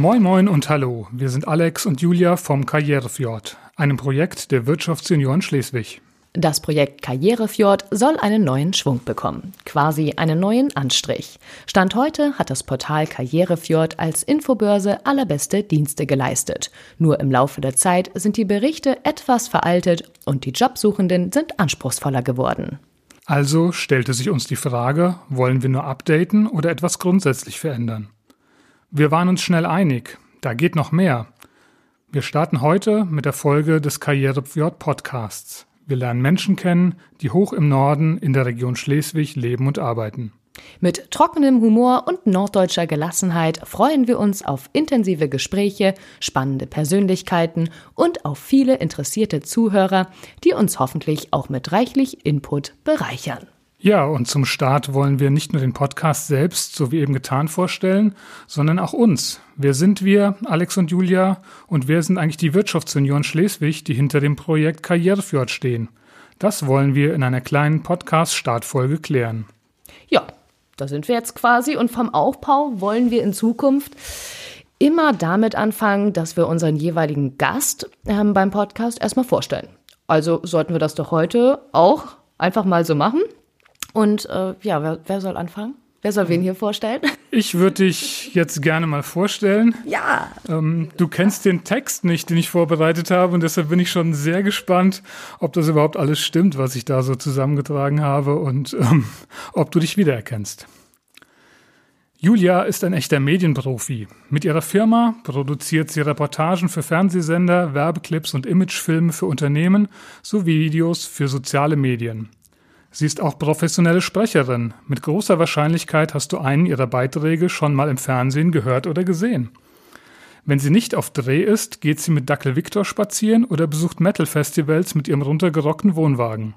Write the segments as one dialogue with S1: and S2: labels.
S1: Moin Moin und Hallo, wir sind Alex und Julia vom Karrierefjord, einem Projekt der Wirtschaftsunion Schleswig.
S2: Das Projekt Karrierefjord soll einen neuen Schwung bekommen, quasi einen neuen Anstrich. Stand heute hat das Portal Karrierefjord als Infobörse allerbeste Dienste geleistet. Nur im Laufe der Zeit sind die Berichte etwas veraltet und die Jobsuchenden sind anspruchsvoller geworden.
S1: Also stellte sich uns die Frage, wollen wir nur updaten oder etwas grundsätzlich verändern? Wir waren uns schnell einig, da geht noch mehr. Wir starten heute mit der Folge des Karrierefjord Podcasts. Wir lernen Menschen kennen, die hoch im Norden in der Region Schleswig leben und arbeiten.
S2: Mit trockenem Humor und norddeutscher Gelassenheit freuen wir uns auf intensive Gespräche, spannende Persönlichkeiten und auf viele interessierte Zuhörer, die uns hoffentlich auch mit reichlich Input bereichern.
S1: Ja, und zum Start wollen wir nicht nur den Podcast selbst, so wie eben getan, vorstellen, sondern auch uns. Wer sind wir, Alex und Julia, und wer sind eigentlich die Wirtschaftsunion Schleswig, die hinter dem Projekt Karrierefjord stehen? Das wollen wir in einer kleinen Podcast-Startfolge klären.
S2: Ja, da sind wir jetzt quasi und vom Aufbau wollen wir in Zukunft immer damit anfangen, dass wir unseren jeweiligen Gast ähm, beim Podcast erstmal vorstellen. Also sollten wir das doch heute auch einfach mal so machen. Und äh, ja, wer, wer soll anfangen? Wer soll wen hier vorstellen?
S1: Ich würde dich jetzt gerne mal vorstellen.
S2: Ja.
S1: Ähm, du kennst den Text nicht, den ich vorbereitet habe, und deshalb bin ich schon sehr gespannt, ob das überhaupt alles stimmt, was ich da so zusammengetragen habe und ähm, ob du dich wiedererkennst. Julia ist ein echter Medienprofi. Mit ihrer Firma produziert sie Reportagen für Fernsehsender, Werbeclips und Imagefilme für Unternehmen sowie Videos für soziale Medien. Sie ist auch professionelle Sprecherin. Mit großer Wahrscheinlichkeit hast du einen ihrer Beiträge schon mal im Fernsehen gehört oder gesehen. Wenn sie nicht auf Dreh ist, geht sie mit Dackel Victor spazieren oder besucht Metal-Festivals mit ihrem runtergerockten Wohnwagen.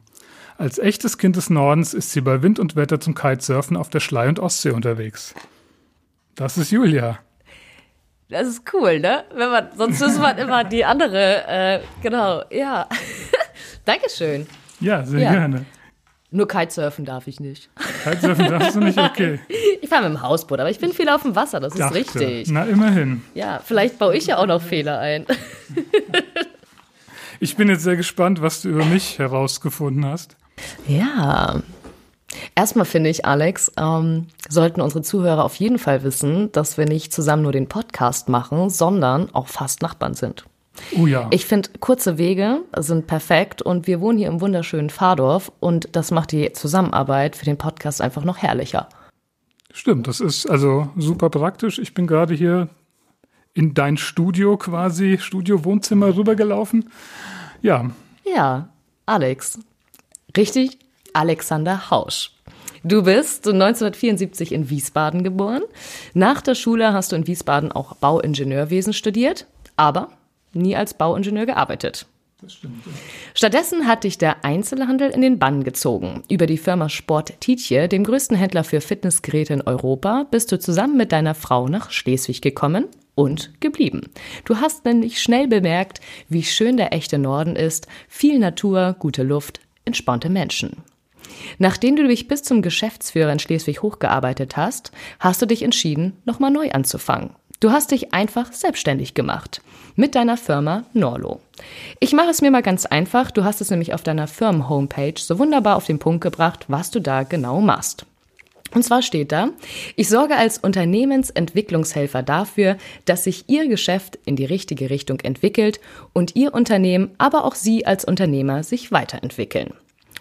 S1: Als echtes Kind des Nordens ist sie bei Wind und Wetter zum Kitesurfen auf der Schlei- und Ostsee unterwegs. Das ist Julia.
S2: Das ist cool, ne? Wenn man, sonst ist man immer die andere, äh, genau, ja. Dankeschön.
S1: Ja, sehr ja. gerne.
S2: Nur Kitesurfen darf ich nicht.
S1: Kitesurfen darfst du nicht, okay.
S2: Ich fahre mit dem Hausboot, aber ich bin viel auf dem Wasser, das Dachte. ist richtig.
S1: Na, immerhin.
S2: Ja, vielleicht baue ich ja auch noch Fehler ein.
S1: Ich bin jetzt sehr gespannt, was du über mich herausgefunden hast.
S2: Ja. Erstmal finde ich, Alex, ähm, sollten unsere Zuhörer auf jeden Fall wissen, dass wir nicht zusammen nur den Podcast machen, sondern auch fast Nachbarn sind.
S1: Oh ja.
S2: Ich finde, kurze Wege sind perfekt und wir wohnen hier im wunderschönen Fahrdorf und das macht die Zusammenarbeit für den Podcast einfach noch herrlicher.
S1: Stimmt, das ist also super praktisch. Ich bin gerade hier in dein Studio quasi, Studio-Wohnzimmer rübergelaufen. Ja.
S2: Ja, Alex. Richtig, Alexander Hausch. Du bist 1974 in Wiesbaden geboren. Nach der Schule hast du in Wiesbaden auch Bauingenieurwesen studiert, aber nie als Bauingenieur gearbeitet. Stattdessen hat dich der Einzelhandel in den Bann gezogen. Über die Firma Sport Tietje, dem größten Händler für Fitnessgeräte in Europa, bist du zusammen mit deiner Frau nach Schleswig gekommen und geblieben. Du hast nämlich schnell bemerkt, wie schön der echte Norden ist, viel Natur, gute Luft, entspannte Menschen. Nachdem du dich bis zum Geschäftsführer in Schleswig hochgearbeitet hast, hast du dich entschieden, nochmal neu anzufangen Du hast dich einfach selbstständig gemacht mit deiner Firma Norlo. Ich mache es mir mal ganz einfach. Du hast es nämlich auf deiner Firmen-Homepage so wunderbar auf den Punkt gebracht, was du da genau machst. Und zwar steht da, ich sorge als Unternehmensentwicklungshelfer dafür, dass sich Ihr Geschäft in die richtige Richtung entwickelt und Ihr Unternehmen, aber auch Sie als Unternehmer sich weiterentwickeln.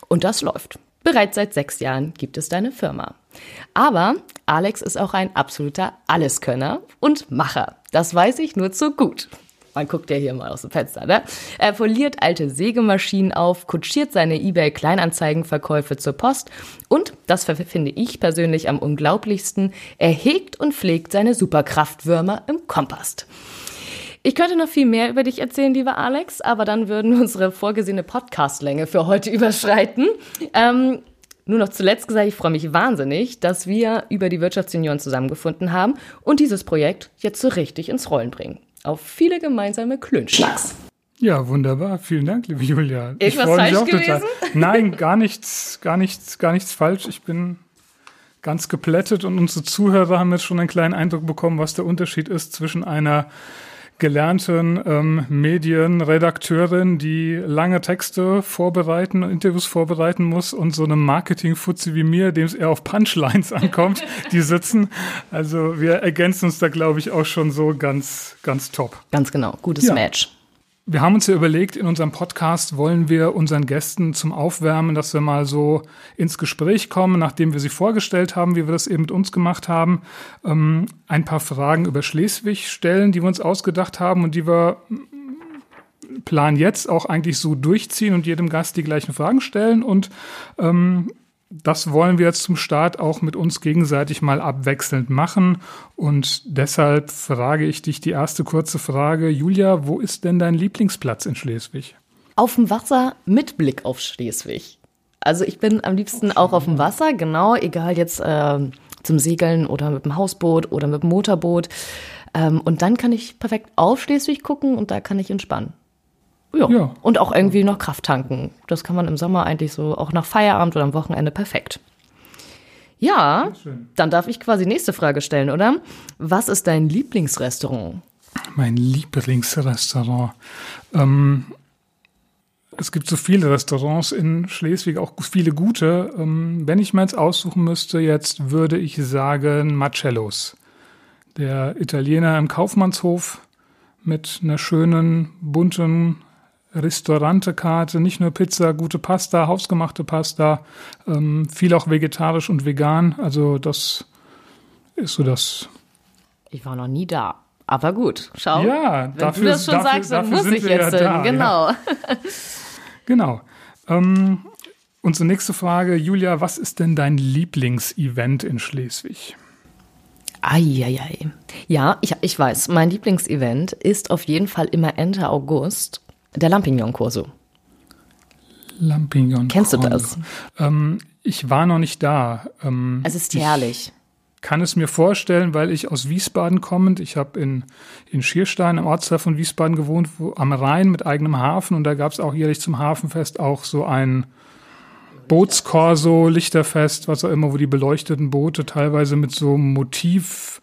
S2: Und das läuft. Bereits seit sechs Jahren gibt es deine Firma. Aber Alex ist auch ein absoluter Alleskönner und Macher. Das weiß ich nur zu gut. Man guckt ja hier mal aus dem Fenster, ne? Er poliert alte Sägemaschinen auf, kutschiert seine eBay-Kleinanzeigenverkäufe zur Post und, das finde ich persönlich am unglaublichsten, er hegt und pflegt seine Superkraftwürmer im Kompost. Ich könnte noch viel mehr über dich erzählen, lieber Alex, aber dann würden wir unsere vorgesehene Podcastlänge für heute überschreiten. Ähm, nur noch zuletzt gesagt, ich freue mich wahnsinnig, dass wir über die Wirtschaftsunion zusammengefunden haben und dieses Projekt jetzt so richtig ins Rollen bringen. Auf viele gemeinsame Klönschlags.
S1: Ja, wunderbar. Vielen Dank, liebe Julia.
S2: Irgendwas falsch gewesen?
S1: Total. Nein, gar nichts, gar nichts, gar nichts falsch. Ich bin ganz geplättet und unsere Zuhörer haben jetzt schon einen kleinen Eindruck bekommen, was der Unterschied ist zwischen einer gelernten ähm, Medienredakteurin, die lange Texte vorbereiten, Interviews vorbereiten muss und so einem Marketing-Futzi wie mir, dem es eher auf Punchlines ankommt, die sitzen. Also wir ergänzen uns da, glaube ich, auch schon so ganz, ganz top.
S2: Ganz genau, gutes ja. Match.
S1: Wir haben uns ja überlegt, in unserem Podcast wollen wir unseren Gästen zum Aufwärmen, dass wir mal so ins Gespräch kommen, nachdem wir sie vorgestellt haben, wie wir das eben mit uns gemacht haben, ähm, ein paar Fragen über Schleswig stellen, die wir uns ausgedacht haben und die wir mm, Plan jetzt auch eigentlich so durchziehen und jedem Gast die gleichen Fragen stellen und ähm, das wollen wir jetzt zum Start auch mit uns gegenseitig mal abwechselnd machen. Und deshalb frage ich dich die erste kurze Frage. Julia, wo ist denn dein Lieblingsplatz in Schleswig?
S2: Auf dem Wasser mit Blick auf Schleswig. Also ich bin am liebsten okay. auch auf dem Wasser, genau, egal jetzt äh, zum Segeln oder mit dem Hausboot oder mit dem Motorboot. Ähm, und dann kann ich perfekt auf Schleswig gucken und da kann ich entspannen. Ja. ja. Und auch irgendwie noch Kraft tanken. Das kann man im Sommer eigentlich so auch nach Feierabend oder am Wochenende perfekt. Ja, dann darf ich quasi nächste Frage stellen, oder? Was ist dein Lieblingsrestaurant?
S1: Mein Lieblingsrestaurant. Ähm, es gibt so viele Restaurants in Schleswig, auch viele gute. Ähm, wenn ich mir jetzt aussuchen müsste, jetzt würde ich sagen Marcellos. Der Italiener im Kaufmannshof mit einer schönen, bunten Restaurantekarte, nicht nur Pizza, gute Pasta, hausgemachte Pasta, ähm, viel auch vegetarisch und vegan. Also das ist so das.
S2: Ich war noch nie da. Aber gut, schau.
S1: Ja,
S2: wenn dafür, du das schon dafür, sagst, dann muss ich jetzt ja da, Genau. Ja.
S1: genau. Ähm, unsere nächste Frage, Julia, was ist denn dein Lieblingsevent in Schleswig?
S2: Eieiei. Ja, ich, ich weiß, mein Lieblingsevent ist auf jeden Fall immer Ende August der Lampignon-Corso.
S1: Lampignon.
S2: Kennst du das?
S1: Ähm, ich war noch nicht da.
S2: Ähm, es ist herrlich.
S1: kann es mir vorstellen, weil ich aus Wiesbaden kommend, ich habe in, in Schierstein, im Ortsteil von Wiesbaden gewohnt, wo, am Rhein mit eigenem Hafen und da gab es auch jährlich zum Hafenfest auch so ein Bootskorso, Lichterfest, was auch immer, wo die beleuchteten Boote teilweise mit so Motiv,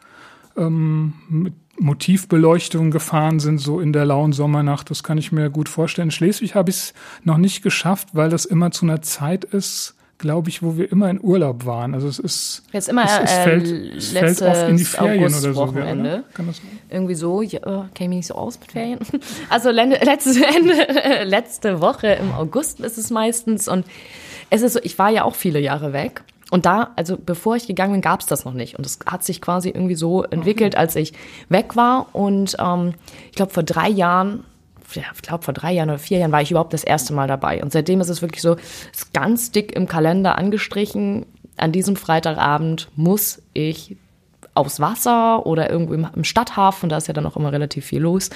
S1: ähm, mit Motivbeleuchtung gefahren sind, so in der lauen Sommernacht. Das kann ich mir gut vorstellen. In Schleswig habe ich es noch nicht geschafft, weil das immer zu einer Zeit ist, glaube ich, wo wir immer in Urlaub waren. Also es ist
S2: jetzt immer
S1: es,
S2: es
S1: äh, fällt, es fällt oft in die Ferien August oder so.
S2: Wochenende. Ja, Kann das Irgendwie so, ja, äh, käme ich nicht so aus mit Ferien. Also letztes Ende, letzte Woche im August ist es meistens und es ist so, ich war ja auch viele Jahre weg und da, also bevor ich gegangen bin, gab es das noch nicht. Und es hat sich quasi irgendwie so entwickelt, als ich weg war. Und ähm, ich glaube, vor drei Jahren, ja, ich glaube, vor drei Jahren oder vier Jahren war ich überhaupt das erste Mal dabei. Und seitdem ist es wirklich so, ist ganz dick im Kalender angestrichen. An diesem Freitagabend muss ich aufs Wasser oder irgendwo im, im Stadthafen, da ist ja dann auch immer relativ viel los.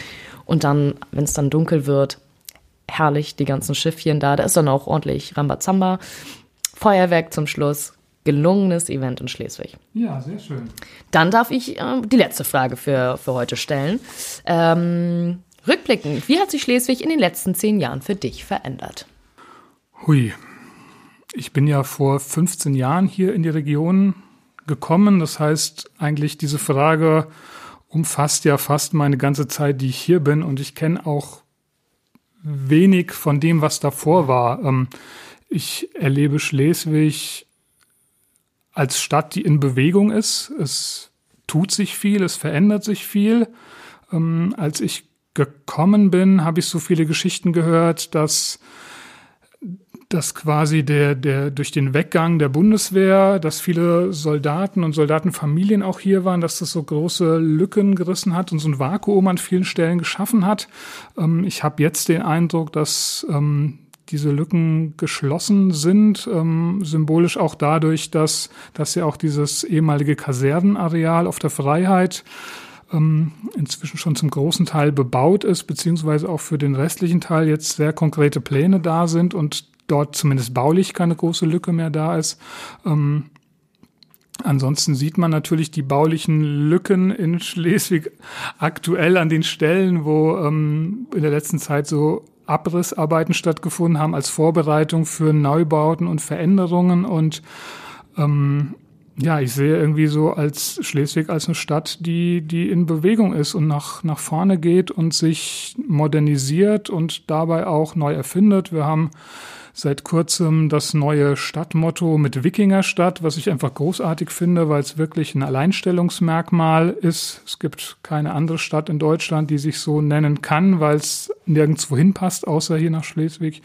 S2: Und dann, wenn es dann dunkel wird, herrlich, die ganzen Schiffchen da. Da ist dann auch ordentlich Rambazamba. Feuerwerk zum Schluss gelungenes Event in Schleswig.
S1: Ja, sehr schön.
S2: Dann darf ich äh, die letzte Frage für, für heute stellen. Ähm, rückblickend, wie hat sich Schleswig in den letzten zehn Jahren für dich verändert?
S1: Hui. Ich bin ja vor 15 Jahren hier in die Region gekommen. Das heißt, eigentlich diese Frage umfasst ja fast meine ganze Zeit, die ich hier bin. Und ich kenne auch wenig von dem, was davor war. Ähm, ich erlebe Schleswig als Stadt, die in Bewegung ist. Es tut sich viel, es verändert sich viel. Ähm, als ich gekommen bin, habe ich so viele Geschichten gehört, dass dass quasi der, der durch den Weggang der Bundeswehr, dass viele Soldaten und Soldatenfamilien auch hier waren, dass das so große Lücken gerissen hat und so ein Vakuum an vielen Stellen geschaffen hat. Ähm, ich habe jetzt den Eindruck, dass ähm, diese Lücken geschlossen sind, ähm, symbolisch auch dadurch, dass, dass ja auch dieses ehemalige Kasernenareal auf der Freiheit ähm, inzwischen schon zum großen Teil bebaut ist, beziehungsweise auch für den restlichen Teil jetzt sehr konkrete Pläne da sind und dort zumindest baulich keine große Lücke mehr da ist. Ähm, Ansonsten sieht man natürlich die baulichen Lücken in Schleswig aktuell an den Stellen, wo ähm, in der letzten Zeit so Abrissarbeiten stattgefunden haben als Vorbereitung für Neubauten und Veränderungen. Und ähm, ja, ich sehe irgendwie so als Schleswig als eine Stadt, die, die in Bewegung ist und nach, nach vorne geht und sich modernisiert und dabei auch neu erfindet. Wir haben seit kurzem das neue Stadtmotto mit Wikingerstadt, was ich einfach großartig finde, weil es wirklich ein Alleinstellungsmerkmal ist. Es gibt keine andere Stadt in Deutschland, die sich so nennen kann, weil es nirgendwo hinpasst, außer hier nach Schleswig.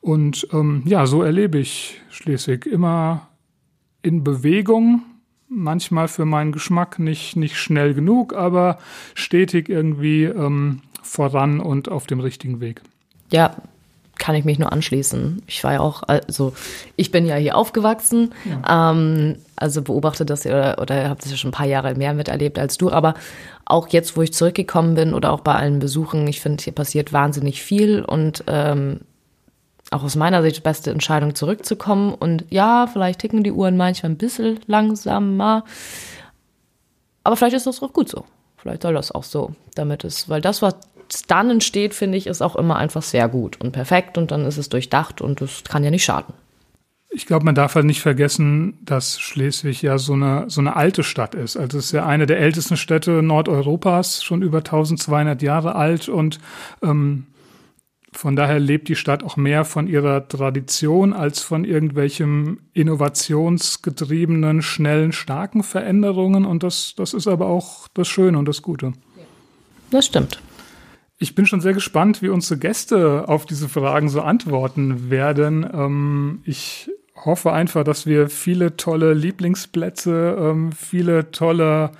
S1: Und ähm, ja, so erlebe ich Schleswig immer in Bewegung, manchmal für meinen Geschmack nicht, nicht schnell genug, aber stetig irgendwie ähm, voran und auf dem richtigen Weg.
S2: Ja, kann ich mich nur anschließen. Ich war ja auch, also ich bin ja hier aufgewachsen, ja. ähm, also beobachte das oder, oder habe das ja schon ein paar Jahre mehr miterlebt als du, aber auch jetzt, wo ich zurückgekommen bin oder auch bei allen Besuchen, ich finde, hier passiert wahnsinnig viel und ähm, auch aus meiner Sicht die beste Entscheidung zurückzukommen. Und ja, vielleicht ticken die Uhren manchmal ein bisschen langsamer, aber vielleicht ist das auch gut so. Vielleicht soll das auch so, damit es, weil das, was dann entsteht, finde ich, ist auch immer einfach sehr gut und perfekt und dann ist es durchdacht und das kann ja nicht schaden.
S1: Ich glaube, man darf halt nicht vergessen, dass Schleswig ja so eine, so eine alte Stadt ist. Also es ist ja eine der ältesten Städte Nordeuropas, schon über 1200 Jahre alt und ähm, von daher lebt die Stadt auch mehr von ihrer Tradition als von irgendwelchem innovationsgetriebenen, schnellen, starken Veränderungen. Und das, das ist aber auch das Schöne und das Gute.
S2: Das stimmt.
S1: Ich bin schon sehr gespannt, wie unsere Gäste auf diese Fragen so antworten werden. Ähm, ich hoffe einfach, dass wir viele tolle Lieblingsplätze, ähm, viele tolle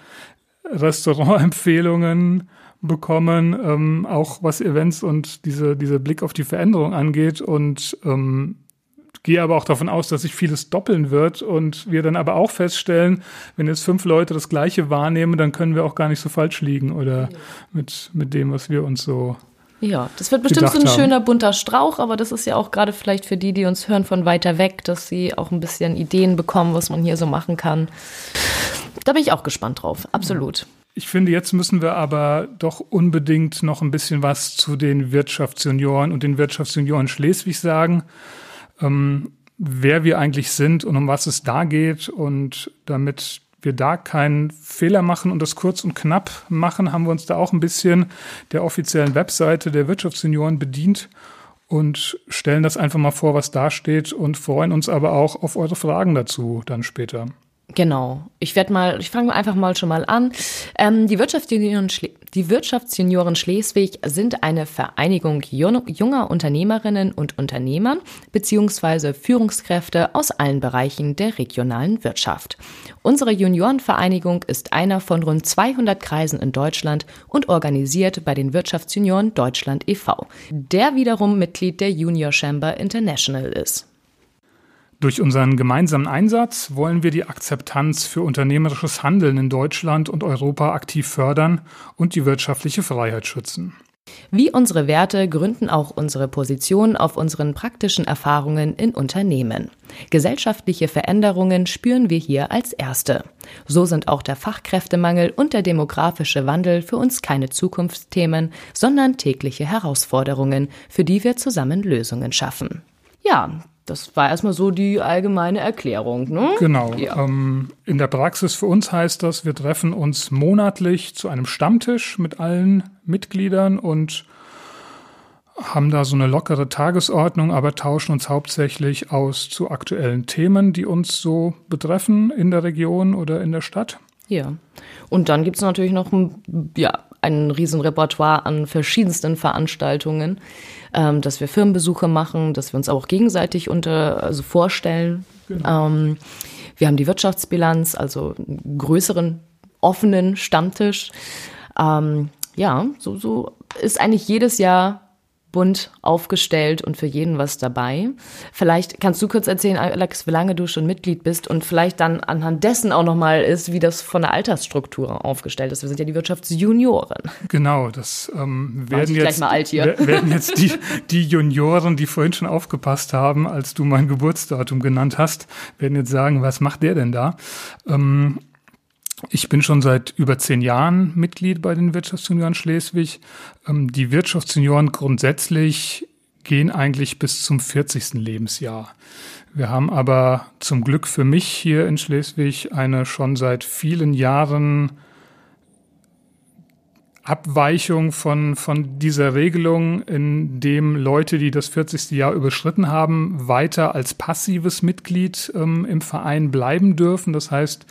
S1: Restaurantempfehlungen bekommen, ähm, auch was Events und diese, diese Blick auf die Veränderung angeht. Und ähm, gehe aber auch davon aus, dass sich vieles doppeln wird und wir dann aber auch feststellen, wenn jetzt fünf Leute das Gleiche wahrnehmen, dann können wir auch gar nicht so falsch liegen oder mit, mit dem, was wir uns so
S2: ja, das wird bestimmt so ein haben. schöner bunter Strauch, aber das ist ja auch gerade vielleicht für die, die uns hören von weiter weg, dass sie auch ein bisschen Ideen bekommen, was man hier so machen kann. Da bin ich auch gespannt drauf, absolut.
S1: Ich finde, jetzt müssen wir aber doch unbedingt noch ein bisschen was zu den Wirtschaftsjunioren und den Wirtschaftsjunioren Schleswig sagen ähm, wer wir eigentlich sind und um was es da geht. Und damit wir da keinen Fehler machen und das kurz und knapp machen, haben wir uns da auch ein bisschen der offiziellen Webseite der Wirtschaftssenioren bedient und stellen das einfach mal vor, was da steht und freuen uns aber auch auf eure Fragen dazu dann später.
S2: Genau. Ich werde mal, ich fange einfach mal schon mal an. Ähm, die, Wirtschaftsjunioren die Wirtschaftsjunioren Schleswig sind eine Vereinigung junger Unternehmerinnen und Unternehmern beziehungsweise Führungskräfte aus allen Bereichen der regionalen Wirtschaft. Unsere Juniorenvereinigung ist einer von rund 200 Kreisen in Deutschland und organisiert bei den Wirtschaftsjunioren Deutschland e.V., der wiederum Mitglied der Junior Chamber International ist.
S1: Durch unseren gemeinsamen Einsatz wollen wir die Akzeptanz für unternehmerisches Handeln in Deutschland und Europa aktiv fördern und die wirtschaftliche Freiheit schützen.
S2: Wie unsere Werte gründen auch unsere Position auf unseren praktischen Erfahrungen in Unternehmen. Gesellschaftliche Veränderungen spüren wir hier als erste. So sind auch der Fachkräftemangel und der demografische Wandel für uns keine Zukunftsthemen, sondern tägliche Herausforderungen, für die wir zusammen Lösungen schaffen. Ja, das war erstmal so die allgemeine Erklärung. Ne?
S1: Genau. Ja. Ähm, in der Praxis für uns heißt das, wir treffen uns monatlich zu einem Stammtisch mit allen Mitgliedern und haben da so eine lockere Tagesordnung, aber tauschen uns hauptsächlich aus zu aktuellen Themen, die uns so betreffen in der Region oder in der Stadt.
S2: Ja. Und dann gibt es natürlich noch ein, ja, ein Riesenrepertoire an verschiedensten Veranstaltungen ähm, dass wir Firmenbesuche machen, dass wir uns auch gegenseitig unter, also vorstellen. Genau. Ähm, wir haben die Wirtschaftsbilanz, also einen größeren offenen Stammtisch. Ähm, ja, so, so ist eigentlich jedes Jahr bunt aufgestellt und für jeden was dabei. Vielleicht kannst du kurz erzählen, Alex, wie lange du schon Mitglied bist und vielleicht dann anhand dessen auch nochmal ist, wie das von der Altersstruktur aufgestellt ist. Wir sind ja die Wirtschaftsjunioren.
S1: Genau, das ähm, werden, jetzt, werden jetzt die, die Junioren, die vorhin schon aufgepasst haben, als du mein Geburtsdatum genannt hast, werden jetzt sagen, was macht der denn da? Ähm, ich bin schon seit über zehn Jahren Mitglied bei den Wirtschaftsjunioren Schleswig. Ähm, die Wirtschaftsjunioren grundsätzlich gehen eigentlich bis zum 40. Lebensjahr. Wir haben aber zum Glück für mich hier in Schleswig eine schon seit vielen Jahren Abweichung von, von dieser Regelung, in dem Leute, die das 40. Jahr überschritten haben, weiter als passives Mitglied ähm, im Verein bleiben dürfen. Das heißt,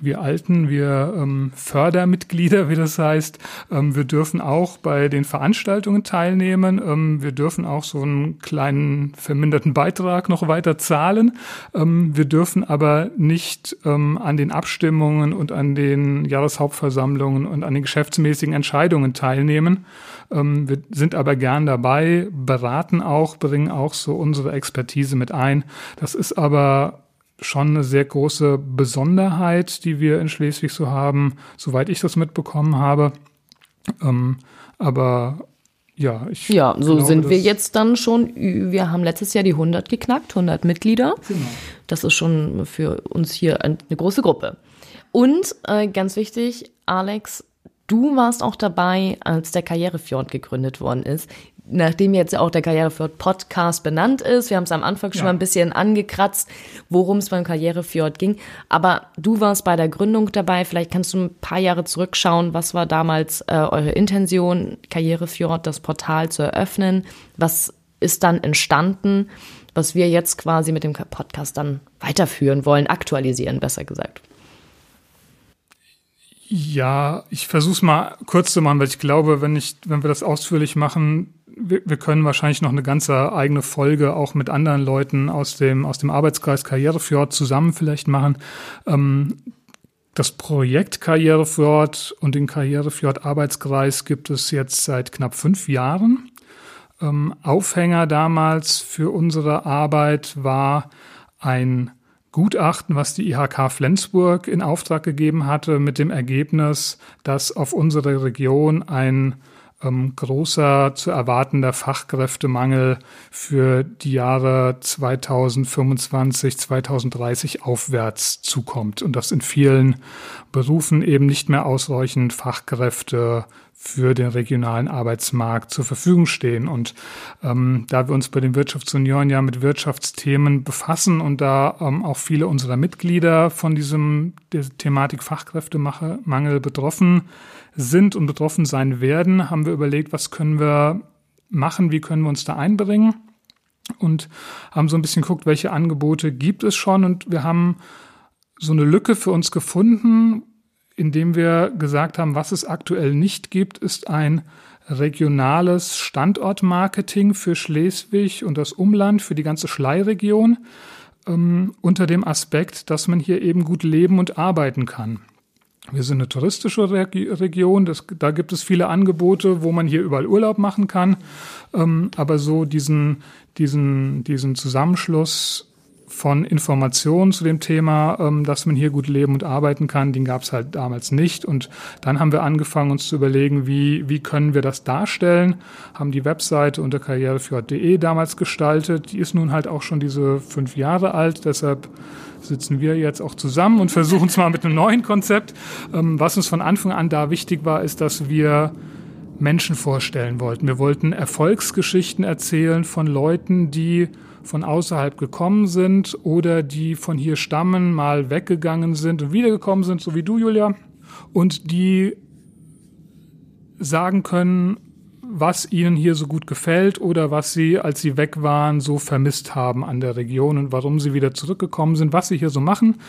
S1: wir Alten, wir ähm, Fördermitglieder, wie das heißt, ähm, wir dürfen auch bei den Veranstaltungen teilnehmen. Ähm, wir dürfen auch so einen kleinen verminderten Beitrag noch weiter zahlen. Ähm, wir dürfen aber nicht ähm, an den Abstimmungen und an den Jahreshauptversammlungen und an den geschäftsmäßigen Entscheidungen Entscheidungen teilnehmen. Ähm, wir sind aber gern dabei, beraten auch, bringen auch so unsere Expertise mit ein. Das ist aber schon eine sehr große Besonderheit, die wir in Schleswig so haben, soweit ich das mitbekommen habe. Ähm, aber ja, ich.
S2: Ja, so glaube, sind wir jetzt dann schon. Wir haben letztes Jahr die 100 geknackt, 100 Mitglieder. Genau. Das ist schon für uns hier eine große Gruppe. Und äh, ganz wichtig, Alex, Du warst auch dabei, als der Karrierefjord gegründet worden ist. Nachdem jetzt auch der Karrierefjord Podcast benannt ist, wir haben es am Anfang schon ja. mal ein bisschen angekratzt, worum es beim Karrierefjord ging. Aber du warst bei der Gründung dabei. Vielleicht kannst du ein paar Jahre zurückschauen. Was war damals äh, eure Intention, Karrierefjord, das Portal zu eröffnen? Was ist dann entstanden, was wir jetzt quasi mit dem Podcast dann weiterführen wollen, aktualisieren, besser gesagt?
S1: Ja, ich versuche es mal kurz zu machen, weil ich glaube, wenn ich, wenn wir das ausführlich machen, wir, wir, können wahrscheinlich noch eine ganze eigene Folge auch mit anderen Leuten aus dem aus dem Arbeitskreis Karrierefjord zusammen vielleicht machen. Ähm, das Projekt Karrierefjord und den Karrierefjord Arbeitskreis gibt es jetzt seit knapp fünf Jahren. Ähm, Aufhänger damals für unsere Arbeit war ein Gutachten, was die IHK Flensburg in Auftrag gegeben hatte, mit dem Ergebnis, dass auf unsere Region ein ähm, großer zu erwartender Fachkräftemangel für die Jahre 2025, 2030 aufwärts zukommt und dass in vielen Berufen eben nicht mehr ausreichend Fachkräfte für den regionalen Arbeitsmarkt zur Verfügung stehen. Und ähm, da wir uns bei den Wirtschaftsunion ja mit Wirtschaftsthemen befassen und da ähm, auch viele unserer Mitglieder von diesem der Thematik Fachkräftemangel betroffen sind und betroffen sein werden, haben wir überlegt, was können wir machen, wie können wir uns da einbringen und haben so ein bisschen geguckt, welche Angebote gibt es schon und wir haben so eine Lücke für uns gefunden, indem wir gesagt haben, was es aktuell nicht gibt, ist ein regionales Standortmarketing für Schleswig und das Umland, für die ganze Schleiregion, ähm, unter dem Aspekt, dass man hier eben gut leben und arbeiten kann. Wir sind eine touristische Region, das, da gibt es viele Angebote, wo man hier überall Urlaub machen kann. Ähm, aber so diesen, diesen, diesen Zusammenschluss von Informationen zu dem Thema, ähm, dass man hier gut leben und arbeiten kann, den gab es halt damals nicht. Und dann haben wir angefangen, uns zu überlegen, wie, wie können wir das darstellen, haben die Webseite unter karrierefjord.de damals gestaltet. Die ist nun halt auch schon diese fünf Jahre alt, deshalb sitzen wir jetzt auch zusammen und versuchen es mal mit einem neuen Konzept. Ähm, was uns von Anfang an da wichtig war, ist, dass wir Menschen vorstellen wollten. Wir wollten Erfolgsgeschichten erzählen von Leuten, die von außerhalb gekommen sind oder die von hier stammen, mal weggegangen sind und wiedergekommen sind, so wie du, Julia, und die sagen können, was ihnen hier so gut gefällt oder was sie, als sie weg waren, so vermisst haben an der Region und warum sie wieder zurückgekommen sind, was sie hier so machen.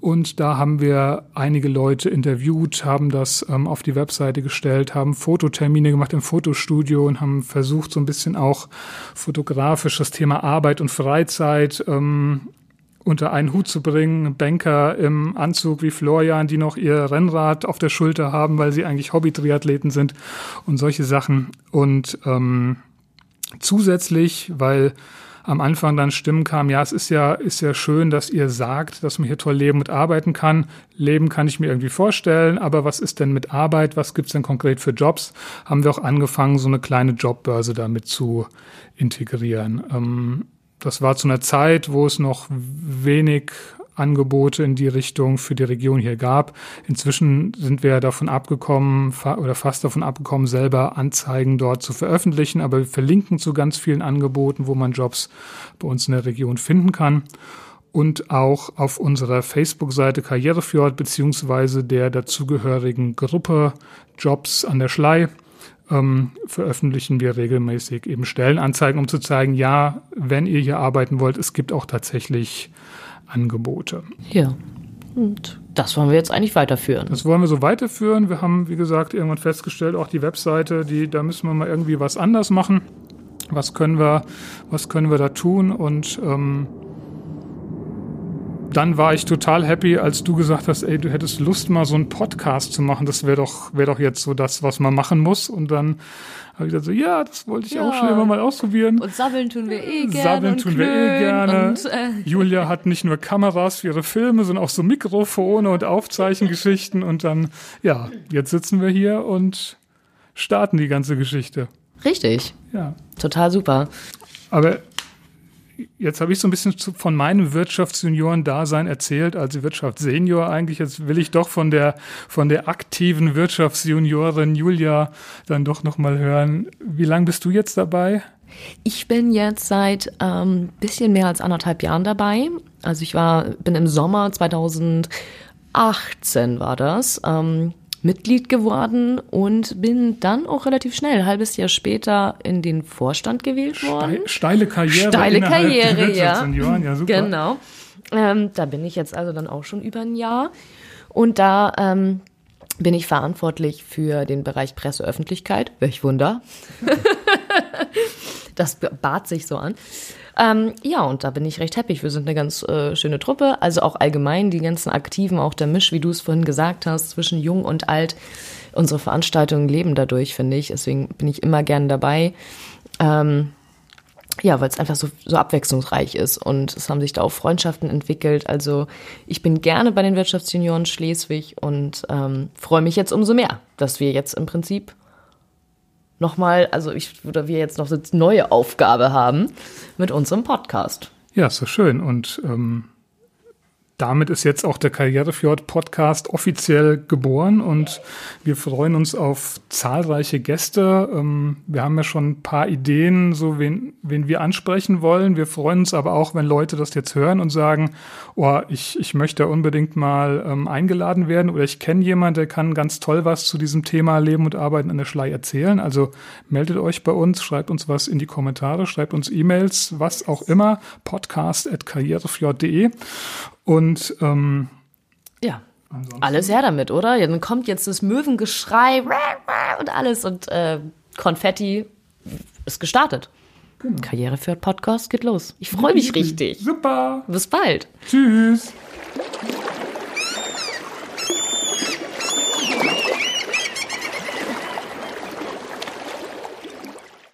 S1: Und da haben wir einige Leute interviewt, haben das ähm, auf die Webseite gestellt, haben Fototermine gemacht im Fotostudio und haben versucht, so ein bisschen auch fotografisch das Thema Arbeit und Freizeit ähm, unter einen Hut zu bringen. Banker im Anzug wie Florian, die noch ihr Rennrad auf der Schulter haben, weil sie eigentlich Hobby-Triathleten sind und solche Sachen. Und ähm, zusätzlich, weil am Anfang dann Stimmen kamen, ja, es ist ja, ist ja schön, dass ihr sagt, dass man hier toll leben und arbeiten kann. Leben kann ich mir irgendwie vorstellen, aber was ist denn mit Arbeit? Was gibt's denn konkret für Jobs? Haben wir auch angefangen, so eine kleine Jobbörse damit zu integrieren. Ähm, das war zu einer Zeit, wo es noch wenig Angebote in die Richtung für die Region hier gab. Inzwischen sind wir davon abgekommen oder fast davon abgekommen, selber Anzeigen dort zu veröffentlichen, aber wir verlinken zu ganz vielen Angeboten, wo man Jobs bei uns in der Region finden kann. Und auch auf unserer Facebook-Seite Karrierefjord beziehungsweise der dazugehörigen Gruppe Jobs an der Schlei ähm, veröffentlichen wir regelmäßig eben Stellenanzeigen, um zu zeigen, ja, wenn ihr hier arbeiten wollt, es gibt auch tatsächlich Angebote.
S2: Ja. Und das wollen wir jetzt eigentlich weiterführen.
S1: Das wollen wir so weiterführen. Wir haben, wie gesagt, irgendwann festgestellt, auch die Webseite, die, da müssen wir mal irgendwie was anders machen. Was können wir, was können wir da tun? Und ähm, dann war ich total happy, als du gesagt hast, ey, du hättest Lust, mal so einen Podcast zu machen. Das wäre doch, wäre doch jetzt so das, was man machen muss. Und dann habe ich gesagt so, ja, das wollte ich ja. auch schon immer mal ausprobieren.
S2: Und sammeln tun wir eh
S1: gerne. Sammeln tun wir eh gerne. Und, äh, Julia hat nicht nur Kameras für ihre Filme, sondern auch so Mikrofone und Aufzeichengeschichten. Und dann, ja, jetzt sitzen wir hier und starten die ganze Geschichte.
S2: Richtig.
S1: Ja.
S2: Total super.
S1: Aber jetzt habe ich so ein bisschen von meinem Wirtschaftsjunioren-Dasein erzählt, also Wirtschaftssenior eigentlich. Jetzt will ich doch von der, von der aktiven Wirtschaftsjuniorin Julia dann doch nochmal hören. Wie lange bist du jetzt dabei?
S2: Ich bin jetzt seit ähm, bisschen mehr als anderthalb Jahren dabei. Also ich war, bin im Sommer 2018 war das, ähm, Mitglied geworden und bin dann auch relativ schnell, ein halbes Jahr später, in den Vorstand gewählt worden.
S1: Steile Karriere.
S2: Steile Karriere, ja.
S1: ja super.
S2: Genau. Ähm, da bin ich jetzt also dann auch schon über ein Jahr. Und da ähm, bin ich verantwortlich für den Bereich Presseöffentlichkeit. Welch Wunder. das bat sich so an. Ähm, ja, und da bin ich recht happy. Wir sind eine ganz äh, schöne Truppe. Also auch allgemein die ganzen Aktiven, auch der Misch, wie du es vorhin gesagt hast, zwischen jung und alt. Unsere Veranstaltungen leben dadurch, finde ich. Deswegen bin ich immer gern dabei. Ähm, ja, weil es einfach so, so abwechslungsreich ist und es haben sich da auch Freundschaften entwickelt. Also ich bin gerne bei den Wirtschaftsjunioren Schleswig und ähm, freue mich jetzt umso mehr, dass wir jetzt im Prinzip nochmal, also ich oder wir jetzt noch eine neue Aufgabe haben mit unserem Podcast.
S1: Ja, so schön. Und ähm, damit ist jetzt auch der Karrierefjord Podcast offiziell geboren und wir freuen uns auf zahlreiche Gäste. Ähm, wir haben ja schon ein paar Ideen, so wen, wen wir ansprechen wollen. Wir freuen uns aber auch, wenn Leute das jetzt hören und sagen, oh, ich, ich möchte unbedingt mal ähm, eingeladen werden oder ich kenne jemanden, der kann ganz toll was zu diesem Thema Leben und Arbeiten an der Schlei erzählen. Also meldet euch bei uns, schreibt uns was in die Kommentare, schreibt uns E-Mails, was auch immer, podcast.karrierefjord.de und ähm,
S2: ja, ansonsten. alles her damit, oder? Dann kommt jetzt das Möwengeschrei und alles und äh, Konfetti ist gestartet. Genau. Karriere für Podcast geht los. Ich freue mich richtig.
S1: Super.
S2: Bis bald.
S1: Tschüss.